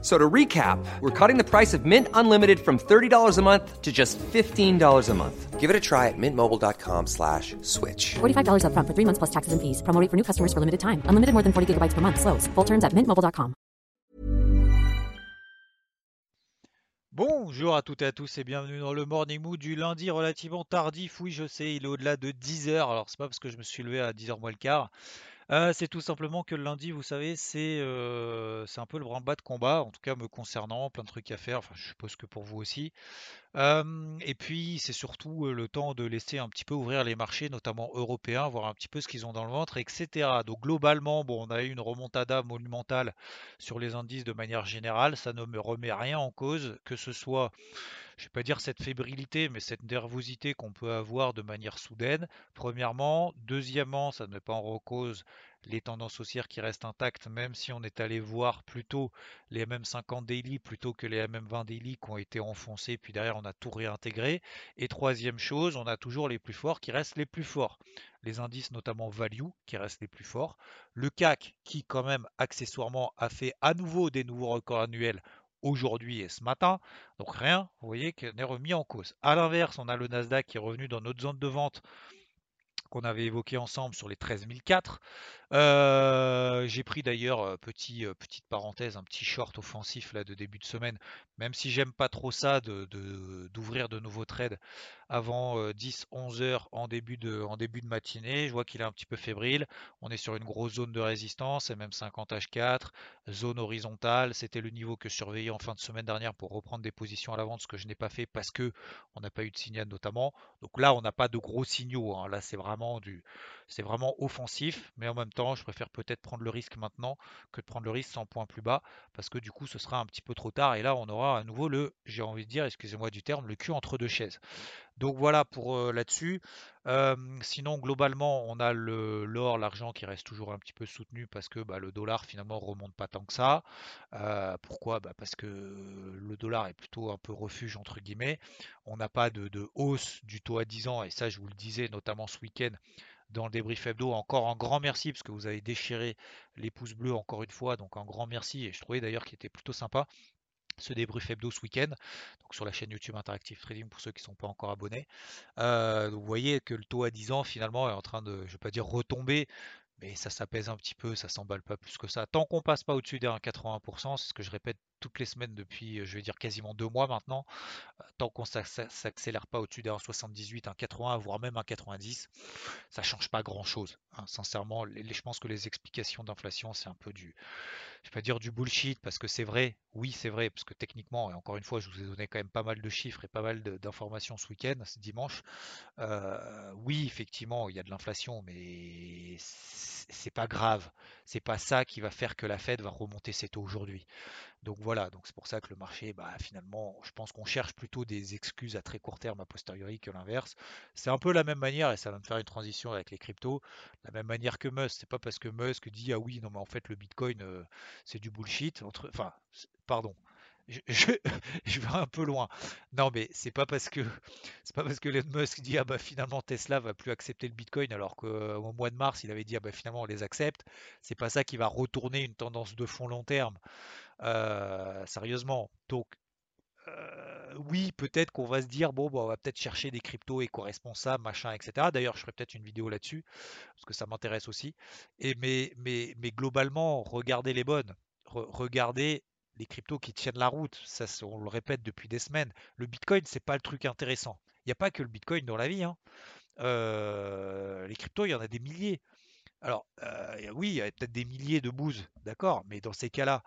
So to recap, we're cutting the price of Mint Unlimited from $30 a month to just $15 a month. Give it a try at mintmobile.com slash switch. $45 upfront for three months plus taxes and fees. Promo rate for new customers for limited time. Unlimited more than 40 gigabytes per month. Slows. Full terms at mintmobile.com. Bonjour à toutes et à tous et bienvenue dans le Morning Mood du lundi relativement tardif. Oui, je sais, il est au-delà de 10 heures. Alors, c'est pas parce que je me suis levé à 10h moins le quart. Euh, c'est tout simplement que le lundi, vous savez, c'est c'est un peu le branle-bas de combat, en tout cas me concernant, plein de trucs à faire. Enfin, je suppose que pour vous aussi. Et puis, c'est surtout le temps de laisser un petit peu ouvrir les marchés, notamment européens, voir un petit peu ce qu'ils ont dans le ventre, etc. Donc, globalement, bon, on a eu une remontada monumentale sur les indices de manière générale. Ça ne me remet rien en cause, que ce soit, je vais pas dire cette fébrilité, mais cette nervosité qu'on peut avoir de manière soudaine. Premièrement. Deuxièmement, ça ne met pas en cause les tendances haussières qui restent intactes, même si on est allé voir plutôt les MM50 daily plutôt que les MM20 daily qui ont été enfoncés, puis derrière on a tout réintégré. Et troisième chose, on a toujours les plus forts qui restent les plus forts. Les indices notamment value qui restent les plus forts. Le CAC qui quand même accessoirement a fait à nouveau des nouveaux records annuels aujourd'hui et ce matin. Donc rien, vous voyez, n'est remis en cause. À l'inverse, on a le Nasdaq qui est revenu dans notre zone de vente qu'on avait évoqué ensemble sur les 13004. Euh, j'ai pris d'ailleurs, euh, euh, petite parenthèse, un petit short offensif là de début de semaine, même si j'aime pas trop ça de, de- d'ouvrir de, nouveaux trades avant 10-11 heures en début de, en début de matinée. Je vois qu'il est un petit peu fébrile. On est sur une grosse zone de résistance, même 50 H4, zone horizontale. C'était le niveau que je surveillais en fin de semaine dernière pour reprendre des positions à la vente, ce que je n'ai pas fait parce que on n'a pas eu de signal notamment. Donc là, on n'a pas de gros signaux. hein. Là, c'est vraiment du, c'est vraiment offensif, mais en même temps, je préfère peut-être prendre le risque maintenant que de prendre le risque sans point plus bas, parce que du coup, ce sera un petit peu trop tard. Et là, on aura à nouveau le, j'ai envie de dire, excusez-moi du terme, le cul entre deux chaises. Donc voilà pour euh, là-dessus. Sinon, globalement, on a l'or, l'argent qui reste toujours un petit peu soutenu parce que bah, le dollar finalement remonte pas tant que ça. Euh, pourquoi? Bah, Parce que le dollar est plutôt un peu refuge entre guillemets. On n'a pas de hausse du taux à 10 ans et ça, je vous le disais notamment ce week-end dans le débrief hebdo. Encore un grand merci parce que vous avez déchiré les pouces bleus encore une fois. Donc un grand merci et je trouvais d'ailleurs qu'il était plutôt sympa ce débrief hebdo ce week-end, sur la chaîne YouTube Interactive Trading pour ceux qui ne sont pas encore abonnés. Euh, vous voyez que le taux à 10 ans finalement est en train de, je vais pas dire retomber, mais ça s'apaise un petit peu, ça s'emballe pas plus que ça. Tant qu'on passe pas au-dessus des 1,80%, c'est ce que je répète toutes les semaines depuis, je vais dire quasiment deux mois maintenant, euh, tant qu'on s'accélère pas au-dessus des 1,78, 1,80, voire même 1,90, ça change pas grand-chose. hein. Sincèrement, je pense que les explications d'inflation, c'est un peu du, je vais pas dire du bullshit parce que c'est vrai, oui c'est vrai, parce que techniquement, et encore une fois, je vous ai donné quand même pas mal de chiffres et pas mal d'informations ce week-end, ce dimanche. Euh, oui, effectivement, il y a de l'inflation, mais c'est pas grave. C'est pas ça qui va faire que la Fed va remonter ses taux aujourd'hui. Donc voilà, donc c'est pour ça que le marché, bah, finalement, je pense qu'on cherche plutôt des excuses à très court terme a posteriori que l'inverse. C'est un peu la même manière, et ça va me faire une transition avec les cryptos, la même manière que Musk. C'est pas parce que Musk dit ah oui, non mais en fait le Bitcoin euh, c'est du bullshit. Entre, enfin, pardon. Je, vais un peu loin. Non, mais c'est pas parce que c'est pas parce que Elon Musk dit ah bah finalement Tesla va plus accepter le Bitcoin alors qu'au mois de mars il avait dit ah bah finalement on les accepte. C'est pas ça qui va retourner une tendance de fond long terme. Euh, sérieusement. Donc, euh, oui, peut-être qu'on va se dire, bon, bah, on va peut-être chercher des cryptos éco-responsables, machin, etc. D'ailleurs, je ferai peut-être une vidéo là-dessus, parce que ça m'intéresse aussi. Mais, globalement, regardez les bonnes. Re- regardez les cryptos qui tiennent la route. Ça, on le répète depuis des semaines. Le Bitcoin, c'est pas le truc intéressant. Il n'y a pas que le Bitcoin dans la vie. hein. Euh, les cryptos, il y en a des milliers. Alors, euh, oui, il y a peut-être des milliers de bouses, d'accord, mais dans ces cas-là,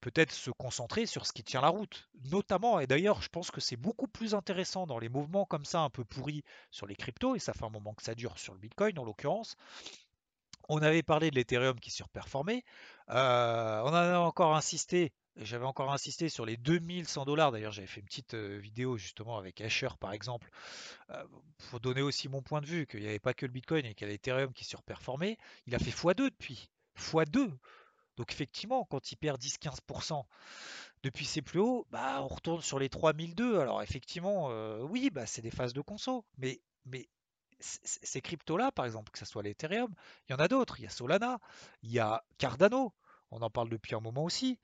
peut-être se concentrer sur ce qui tient la route. Notamment, et d'ailleurs, je pense que c'est beaucoup plus intéressant dans les mouvements comme ça, un peu pourris sur les cryptos, et ça fait un moment que ça dure sur le Bitcoin en l'occurrence. On avait parlé de l'Ethereum qui surperformait. Euh, on en a encore insisté. J'avais encore insisté sur les 2100 dollars. D'ailleurs, j'avais fait une petite euh, vidéo justement avec Asher par exemple, euh, pour donner aussi mon point de vue, qu'il n'y avait pas que le Bitcoin et qu'il y a l'Ethereum qui surperformait. Il a fait x2 depuis. x2. Donc effectivement, quand il perd 10-15% depuis ses plus hauts, bah, on retourne sur les 3002. Alors effectivement, euh, oui, bah, c'est des phases de conso, mais, mais ces cryptos-là, par exemple, que ce soit l'Ethereum, il y en a d'autres. Il y a Solana, il y a Cardano, on en parle depuis un moment aussi,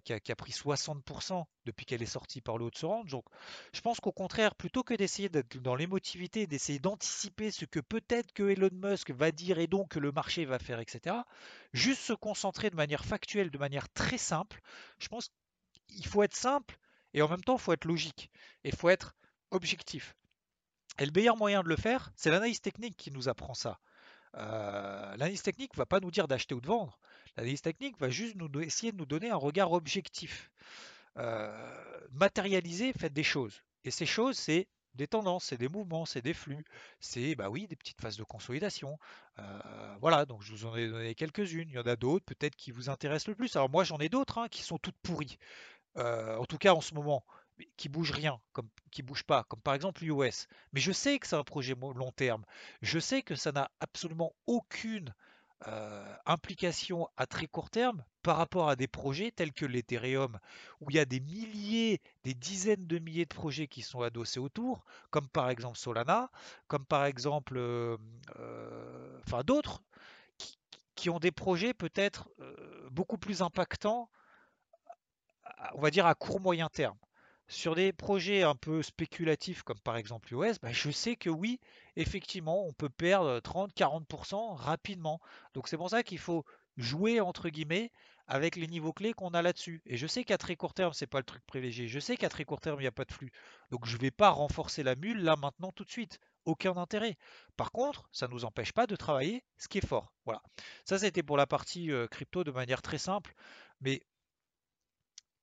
qui a, pris 60% depuis qu'elle est sortie par le haut de ce range. Donc je pense qu'au contraire, plutôt que d'essayer d'être dans l'émotivité, d'essayer d'anticiper ce que peut-être que Elon Musk va dire et donc que le marché va faire, etc., juste se concentrer de manière factuelle, de manière très simple, je pense qu'il faut être simple et en même temps, il faut être logique et il faut être objectif. Et le meilleur moyen de le faire, c'est l'analyse technique qui nous apprend ça. Euh, l'analyse technique ne va pas nous dire d'acheter ou de vendre. L'analyse technique va juste essayer de nous donner un regard objectif. Euh, matérialiser, faites des choses. Et ces choses, c'est des tendances, c'est des mouvements, c'est des flux, c'est bah oui des petites phases de consolidation. Euh, voilà, donc je vous en ai donné quelques-unes. Il y en a d'autres peut-être qui vous intéressent le plus. Alors moi j'en ai d'autres hein, qui sont toutes pourries. en tout cas en ce moment qui bouge rien, comme qui bouge pas, comme par exemple l'UOS. Mais je sais que c'est un projet long terme. Je sais que ça n'a absolument aucune euh, implication à très court terme par rapport à des projets tels que l'Ethereum, où il y a des milliers, des dizaines de milliers de projets qui sont adossés autour, comme par exemple Solana, comme par exemple, euh, euh, d'autres, qui, ont des projets peut-être beaucoup plus impactants, on va dire à court moyen terme. Sur des projets un peu spéculatifs comme par exemple l'UOS, bah, je sais que oui, effectivement, on peut perdre 30-40% rapidement. Donc c'est pour ça qu'il faut jouer entre guillemets avec les niveaux clés qu'on a là-dessus. Et je sais qu'à très court terme, c'est pas le truc privilégié. Je sais qu'à très court terme, il n'y a pas de flux. Donc je ne vais pas renforcer la mule là maintenant tout de suite. Aucun intérêt. Par contre, ça ne nous empêche pas de travailler ce qui est fort. Voilà. Ça, c'était pour la partie euh, crypto de manière très simple. Mais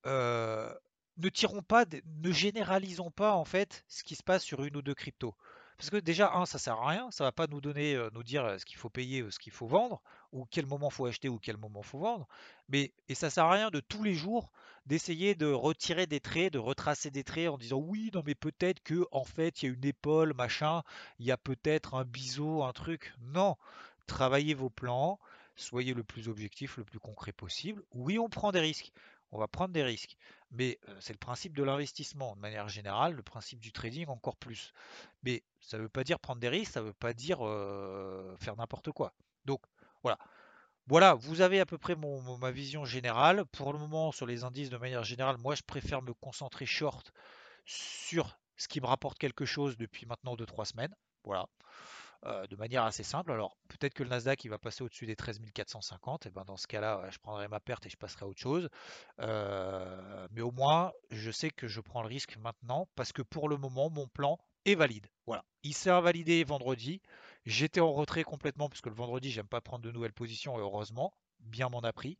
euh, ne tirons pas, ne généralisons pas en fait ce qui se passe sur une ou deux cryptos. Parce que déjà, un, ça sert à rien, ça va pas nous donner, euh, nous dire euh, ce qu'il faut payer, ce qu'il faut vendre, ou quel moment faut acheter ou quel moment faut vendre. Mais et ça sert à rien de tous les jours d'essayer de retirer des traits, de retracer des traits en disant oui, non mais peut-être que en fait il y a une épaule, machin, il y a peut-être un biseau, un truc. Non, travaillez vos plans, soyez le plus objectif, le plus concret possible. Oui, on prend des risques on va prendre des risques. Mais c'est le principe de l'investissement de manière générale, le principe du trading encore plus. Mais ça ne veut pas dire prendre des risques, ça ne veut pas dire faire n'importe quoi. Donc voilà. Voilà, vous avez à peu près ma vision générale. Pour le moment, sur les indices de manière générale, moi je préfère me concentrer short sur ce qui me rapporte quelque chose depuis maintenant 2-3 semaines. Voilà. Euh, de manière assez simple. Alors peut-être que le Nasdaq il va passer au-dessus des 13 450, et ben dans ce cas-là, je prendrai ma perte et je passerai à autre chose. Euh, mais au moins, je sais que je prends le risque maintenant parce que pour le moment, mon plan est valide. Voilà, il s'est invalidé vendredi. J'étais en retrait complètement parce que le vendredi, j'aime pas prendre de nouvelles positions et heureusement, bien m'en a pris.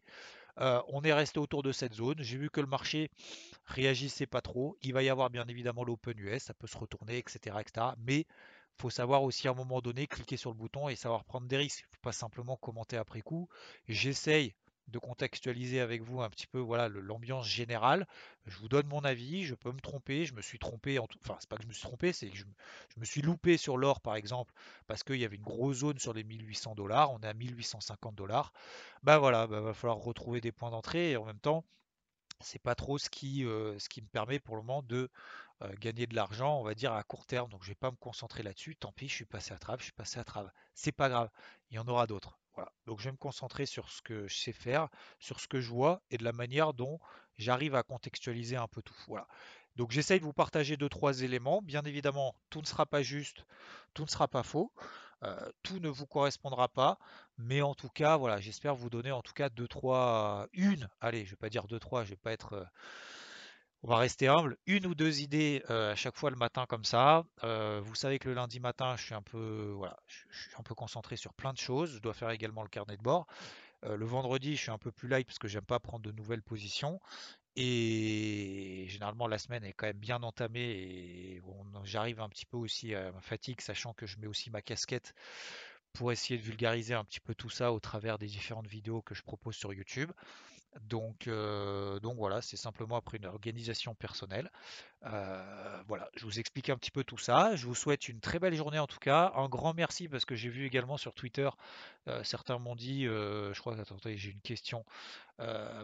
Euh, on est resté autour de cette zone. J'ai vu que le marché réagissait pas trop. Il va y avoir bien évidemment l'Open US, ça peut se retourner, etc., etc. Mais faut savoir aussi à un moment donné cliquer sur le bouton et savoir prendre des risques. Il ne faut pas simplement commenter après coup. J'essaye de contextualiser avec vous un petit peu voilà l'ambiance générale. Je vous donne mon avis, je peux me tromper, je me suis trompé, en tout... enfin c'est pas que je me suis trompé, c'est que je, me suis loupé sur l'or par exemple, parce qu'il y avait une grosse zone sur les 1800 dollars, on est à 1850 dollars. Bah voilà, bah, va falloir retrouver des points d'entrée et en même temps, c'est pas trop ce qui, ce qui me permet pour le moment de gagner de l'argent, on va dire à court terme. Donc je vais pas me concentrer là-dessus. Tant pis, je suis passé à travers, je suis passé à travers. C'est pas grave, il y en aura d'autres. Voilà. Donc je vais me concentrer sur ce que je sais faire, sur ce que je vois et de la manière dont j'arrive à contextualiser un peu tout. Voilà. Donc j'essaye de vous partager deux trois éléments. Bien évidemment, tout ne sera pas juste, tout ne sera pas faux. Tout ne vous correspondra pas, mais en tout cas, voilà, j'espère vous donner en tout cas deux, trois, une, allez, je vais pas dire deux, trois, je vais pas être, on va rester humble, une ou deux idées à chaque fois le matin comme ça. vous savez que le lundi matin, je suis un peu, voilà, je, suis un peu concentré sur plein de choses. Je dois faire également le carnet de bord. le vendredi, je suis un peu plus light parce que j'aime pas prendre de nouvelles positions. Et généralement, la semaine est quand même bien entamée et j'arrive un petit peu aussi à ma fatigue, sachant que je mets aussi ma casquette pour essayer de vulgariser un petit peu tout ça au travers des différentes vidéos que je propose sur YouTube. Donc, euh, voilà, c'est simplement après une organisation personnelle. Euh, voilà, je vous explique un petit peu tout ça. Je vous souhaite une très belle journée en tout cas. Un grand merci parce que j'ai vu également sur Twitter, euh, certains m'ont dit, je crois, attendez, j'ai une question.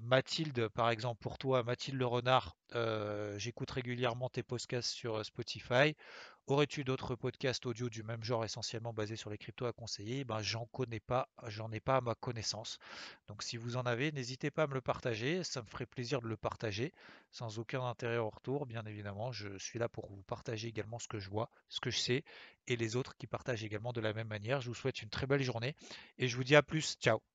Mathilde, par exemple, pour toi, Mathilde Le Renard, j'écoute régulièrement tes podcasts sur Spotify. Aurais-tu d'autres podcasts audio du même genre essentiellement basés sur les cryptos à conseiller? Ben j'en connais pas, j'en ai pas à ma connaissance. Donc si vous en avez, n'hésitez pas à me le partager, ça me ferait plaisir de le partager sans aucun intérêt au retour, bien évidemment. Je suis là pour vous partager également ce que je vois, ce que je sais et les autres qui partagent également de la même manière. Je vous souhaite une très belle journée et je vous dis à plus. Ciao.